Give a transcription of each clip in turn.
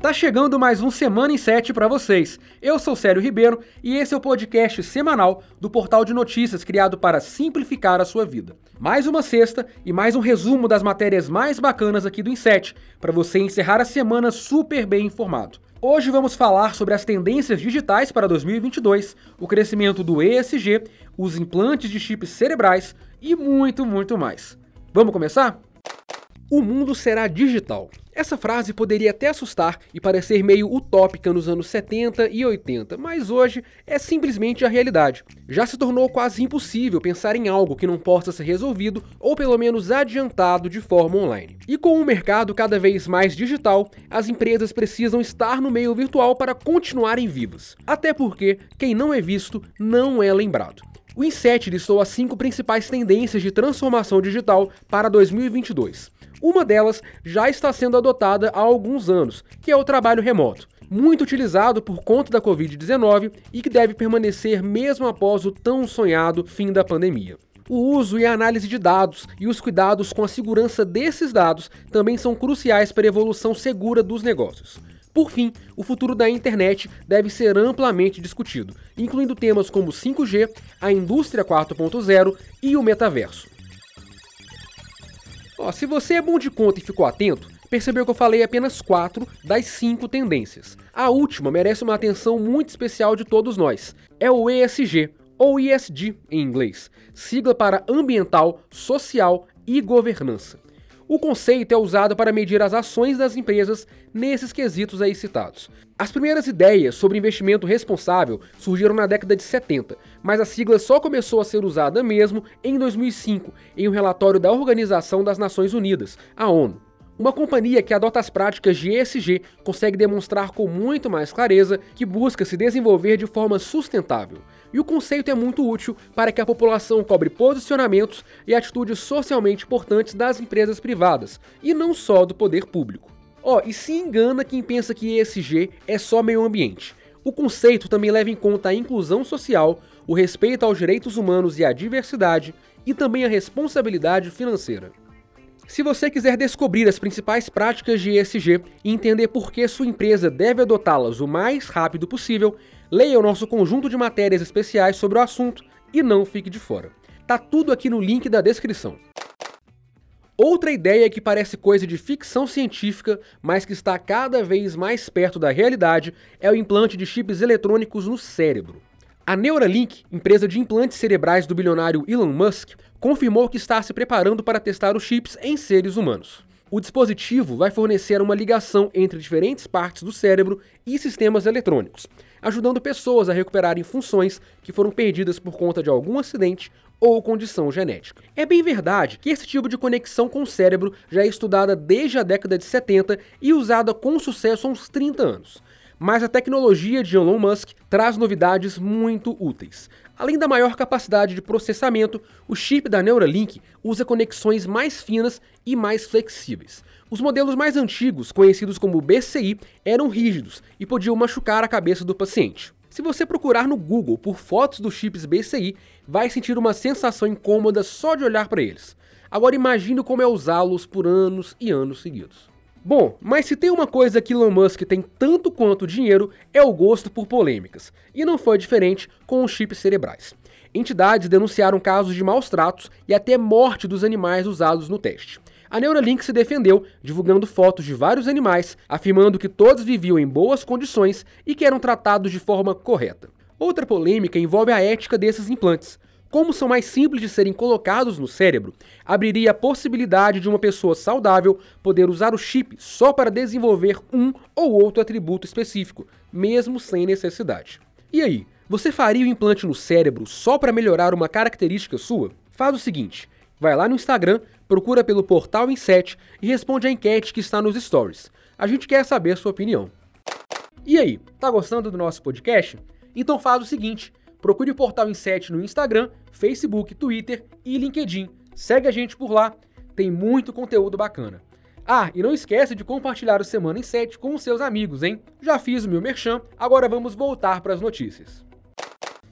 Tá chegando mais um Semana em 7 para vocês. Eu sou Célio Ribeiro e esse é o podcast semanal do portal de notícias criado para simplificar a sua vida. Mais uma sexta e mais um resumo das matérias mais bacanas aqui do Inset, para você encerrar a semana super bem informado. Hoje vamos falar sobre as tendências digitais para 2022, o crescimento do ESG, os implantes de chips cerebrais e muito, muito mais. Vamos começar? O mundo será digital. Essa frase poderia até assustar e parecer meio utópica nos anos 70 e 80, mas hoje é simplesmente a realidade. Já se tornou quase impossível pensar em algo que não possa ser resolvido ou pelo menos adiantado de forma online. E com o mercado cada vez mais digital, as empresas precisam estar no meio virtual para continuarem vivas. Até porque quem não é visto não é lembrado. O Inset listou as cinco principais tendências de transformação digital para 2022. Uma delas já está sendo adotada há alguns anos, que é o trabalho remoto, muito utilizado por conta da Covid-19 e que deve permanecer mesmo após o tão sonhado fim da pandemia. O uso e a análise de dados e os cuidados com a segurança desses dados também são cruciais para a evolução segura dos negócios. Por fim, o futuro da internet deve ser amplamente discutido, incluindo temas como 5G, a indústria 4.0 e o metaverso. Ó, se você é bom de conta e ficou atento, percebeu que eu falei apenas quatro das cinco tendências. A última merece uma atenção muito especial de todos nós. É o ESG, ou ESG em inglês, sigla para Ambiental, Social e Governança. O conceito é usado para medir as ações das empresas nesses quesitos aí citados. As primeiras ideias sobre investimento responsável surgiram na década de 70, mas a sigla só começou a ser usada mesmo em 2005, em um relatório da Organização das Nações Unidas, a ONU. Uma companhia que adota as práticas de ESG consegue demonstrar com muito mais clareza que busca se desenvolver de forma sustentável. E o conceito é muito útil para que a população cobre posicionamentos e atitudes socialmente importantes das empresas privadas, e não só do poder público. Ó, oh, e se engana quem pensa que ESG é só meio ambiente. O conceito também leva em conta a inclusão social, o respeito aos direitos humanos e à diversidade, e também a responsabilidade financeira. Se você quiser descobrir as principais práticas de ESG e entender por que sua empresa deve adotá-las o mais rápido possível, leia o nosso conjunto de matérias especiais sobre o assunto e não fique de fora. Tá tudo aqui no link da descrição. Outra ideia que parece coisa de ficção científica, mas que está cada vez mais perto da realidade, é o implante de chips eletrônicos no cérebro. A Neuralink, empresa de implantes cerebrais do bilionário Elon Musk, confirmou que está se preparando para testar os chips em seres humanos. O dispositivo vai fornecer uma ligação entre diferentes partes do cérebro e sistemas eletrônicos, ajudando pessoas a recuperarem funções que foram perdidas por conta de algum acidente ou condição genética. É bem verdade que esse tipo de conexão com o cérebro já é estudada desde a década de 70 e usada com sucesso há uns 30 anos mas a tecnologia de Elon Musk traz novidades muito úteis. Além da maior capacidade de processamento, o chip da Neuralink usa conexões mais finas e mais flexíveis. Os modelos mais antigos, conhecidos como BCI, eram rígidos e podiam machucar a cabeça do paciente. Se você procurar no Google por fotos dos chips BCI, vai sentir uma sensação incômoda só de olhar para eles. Agora imagine como é usá-los por anos e anos seguidos. Bom, mas se tem uma coisa que Elon Musk tem tanto quanto dinheiro, é o gosto por polêmicas. E não foi diferente com os chips cerebrais. Entidades denunciaram casos de maus tratos e até morte dos animais usados no teste. A Neuralink se defendeu, divulgando fotos de vários animais, afirmando que todos viviam em boas condições e que eram tratados de forma correta. Outra polêmica envolve a ética desses implantes. Como são mais simples de serem colocados no cérebro, abriria a possibilidade de uma pessoa saudável poder usar o chip só para desenvolver um ou outro atributo específico, mesmo sem necessidade. E aí, você faria o implante no cérebro só para melhorar uma característica sua? Faz o seguinte: vai lá no Instagram, procura pelo portal Inset e responde a enquete que está nos stories. A gente quer saber sua opinião. E aí, tá gostando do nosso podcast? Então faz o seguinte Procure o Portal Inset no Instagram, Facebook, Twitter e LinkedIn. Segue a gente por lá, tem muito conteúdo bacana. Ah, e não esquece de compartilhar o Semana em 7 com os seus amigos, hein? Já fiz o meu merchan, agora vamos voltar para as notícias.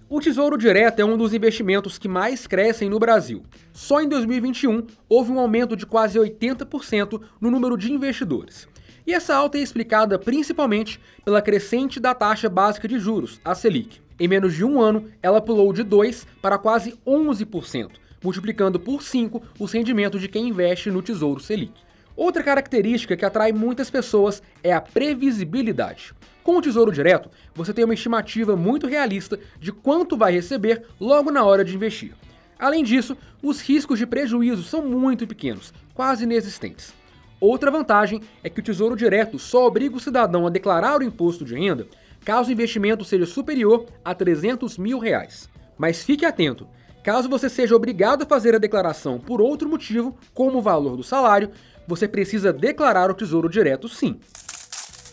O Tesouro Direto é um dos investimentos que mais crescem no Brasil. Só em 2021 houve um aumento de quase 80% no número de investidores. E essa alta é explicada principalmente pela crescente da taxa básica de juros, a Selic. Em menos de um ano, ela pulou de 2% para quase 11%, multiplicando por 5 os rendimentos de quem investe no Tesouro Selic. Outra característica que atrai muitas pessoas é a previsibilidade. Com o Tesouro Direto, você tem uma estimativa muito realista de quanto vai receber logo na hora de investir. Além disso, os riscos de prejuízo são muito pequenos, quase inexistentes. Outra vantagem é que o Tesouro Direto só obriga o cidadão a declarar o imposto de renda caso o investimento seja superior a 300 mil reais. Mas fique atento, caso você seja obrigado a fazer a declaração por outro motivo, como o valor do salário, você precisa declarar o Tesouro Direto sim.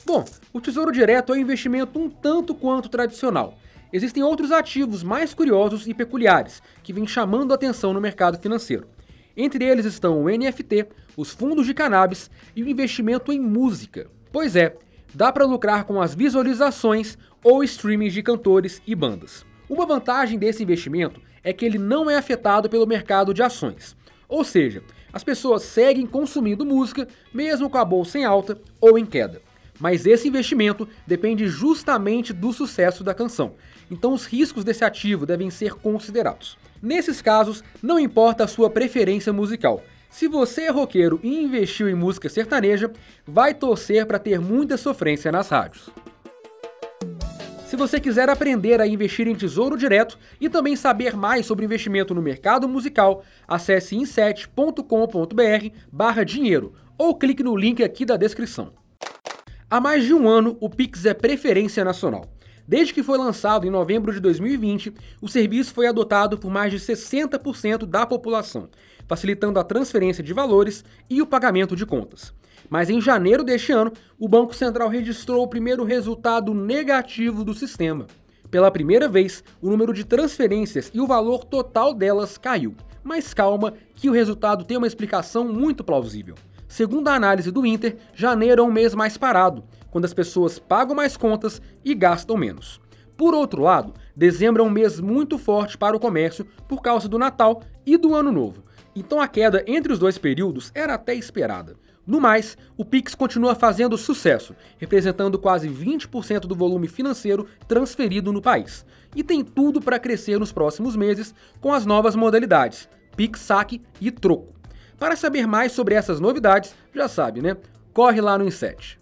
Bom, o Tesouro Direto é um investimento um tanto quanto tradicional. Existem outros ativos mais curiosos e peculiares que vêm chamando a atenção no mercado financeiro. Entre eles estão o NFT, os fundos de cannabis e o investimento em música. Pois é, dá para lucrar com as visualizações ou streamings de cantores e bandas. Uma vantagem desse investimento é que ele não é afetado pelo mercado de ações. Ou seja, as pessoas seguem consumindo música mesmo com a bolsa em alta ou em queda. Mas esse investimento depende justamente do sucesso da canção, então os riscos desse ativo devem ser considerados. Nesses casos, não importa a sua preferência musical. Se você é roqueiro e investiu em música sertaneja, vai torcer para ter muita sofrência nas rádios. Se você quiser aprender a investir em tesouro direto e também saber mais sobre investimento no mercado musical, acesse inset.com.br/dinheiro ou clique no link aqui da descrição. Há mais de um ano, o Pix é preferência nacional. Desde que foi lançado em novembro de 2020, o serviço foi adotado por mais de 60% da população, facilitando a transferência de valores e o pagamento de contas. Mas em janeiro deste ano, o Banco Central registrou o primeiro resultado negativo do sistema. Pela primeira vez, o número de transferências e o valor total delas caiu. Mas calma, que o resultado tem uma explicação muito plausível. Segundo a análise do Inter, janeiro é um mês mais parado, quando as pessoas pagam mais contas e gastam menos. Por outro lado, dezembro é um mês muito forte para o comércio por causa do Natal e do Ano Novo. Então a queda entre os dois períodos era até esperada. No mais, o Pix continua fazendo sucesso, representando quase 20% do volume financeiro transferido no país. E tem tudo para crescer nos próximos meses com as novas modalidades Pix Saque e Troco. Para saber mais sobre essas novidades, já sabe, né? Corre lá no Inset.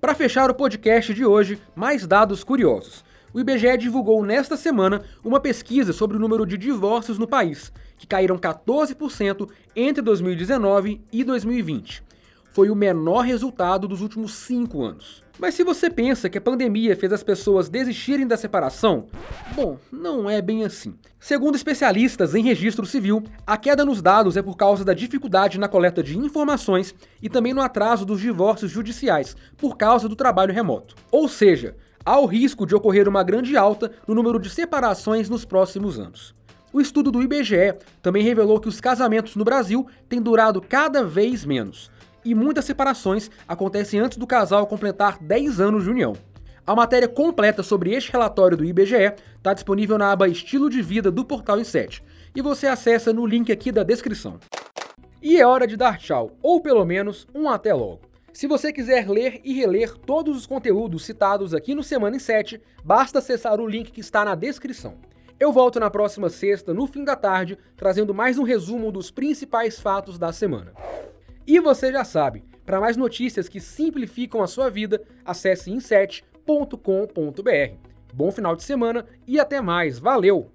Para fechar o podcast de hoje, mais dados curiosos. O IBGE divulgou nesta semana uma pesquisa sobre o número de divórcios no país, que caíram 14% entre 2019 e 2020 foi o menor resultado dos últimos cinco anos. Mas se você pensa que a pandemia fez as pessoas desistirem da separação, bom, não é bem assim. Segundo especialistas em registro civil, a queda nos dados é por causa da dificuldade na coleta de informações e também no atraso dos divórcios judiciais, por causa do trabalho remoto. Ou seja, há o risco de ocorrer uma grande alta no número de separações nos próximos anos. O estudo do IBGE também revelou que os casamentos no Brasil têm durado cada vez menos e muitas separações acontecem antes do casal completar 10 anos de união. A matéria completa sobre este relatório do IBGE está disponível na aba Estilo de Vida do portal Inset e você acessa no link aqui da descrição. E é hora de dar tchau, ou pelo menos um até logo. Se você quiser ler e reler todos os conteúdos citados aqui no Semana em 7, basta acessar o link que está na descrição. Eu volto na próxima sexta, no fim da tarde, trazendo mais um resumo dos principais fatos da semana. E você já sabe, para mais notícias que simplificam a sua vida, acesse inset.com.br. Bom final de semana e até mais. Valeu!